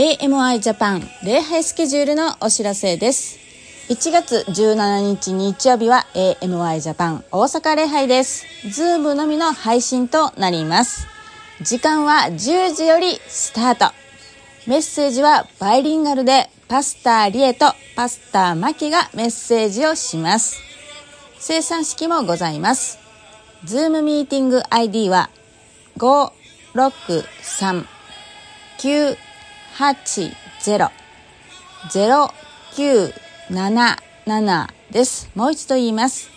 AMI ジャパン礼拝スケジュールのお知らせです。1月17日日曜日は AMI ジャパン大阪礼拝です。 Zoom のみの配信となります。時間は10時よりスタート。メッセージはバイリンガルでパスタリエとパスタマキがメッセージをします。聖餐式もございます。 Zoom ミーティング ID は5 6 3 9 8、0、0、9、7、7です。もう一度言います。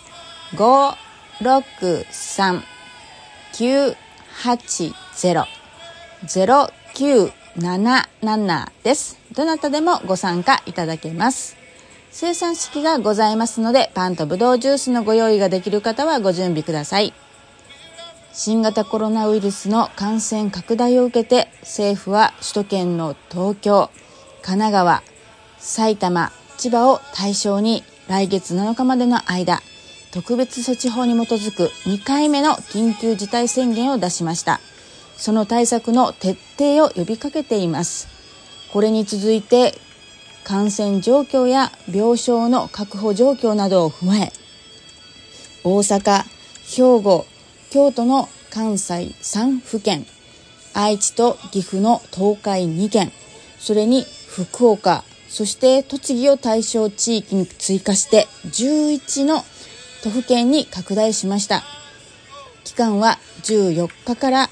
563-980-0977です。どなたでもご参加いただけます。生産式がございますので、パンとブドウジュースのご用意ができる方はご準備ください。新型コロナウイルスの感染拡大を受けて政府は首都圏の東京神奈川埼玉千葉を対象に来月7日までの間特別措置法に基づく2回目の緊急事態宣言を出しました。その対策の徹底を呼びかけています。これに続いて感染状況や病床の確保状況などを踏まえ大阪兵庫京都の関西3府県、愛知と岐阜の東海2県、それに福岡、そして栃木を対象地域に追加して11の都府県に拡大しました。期間は14日から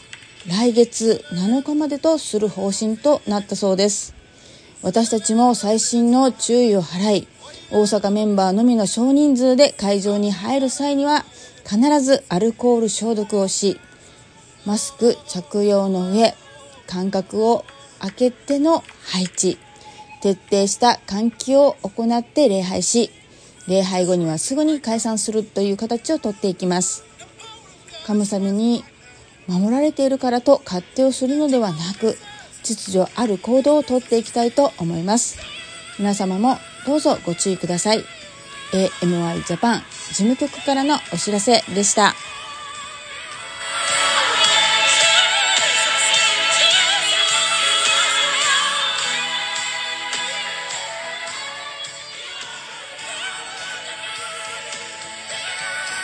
来月7日までとする方針となったそうです。私たちも最新の注意を払い、大阪メンバーのみの少人数で会場に入る際には必ずアルコール消毒をしマスク着用の上間隔を空けての配置徹底した換気を行って礼拝し礼拝後にはすぐに解散するという形をとっていきます。神様に守られているからと勝手をするのではなく秩序ある行動をとっていきたいと思います。皆様もどうぞご注意ください。AMI ジャパン事務局からのお知らせでした。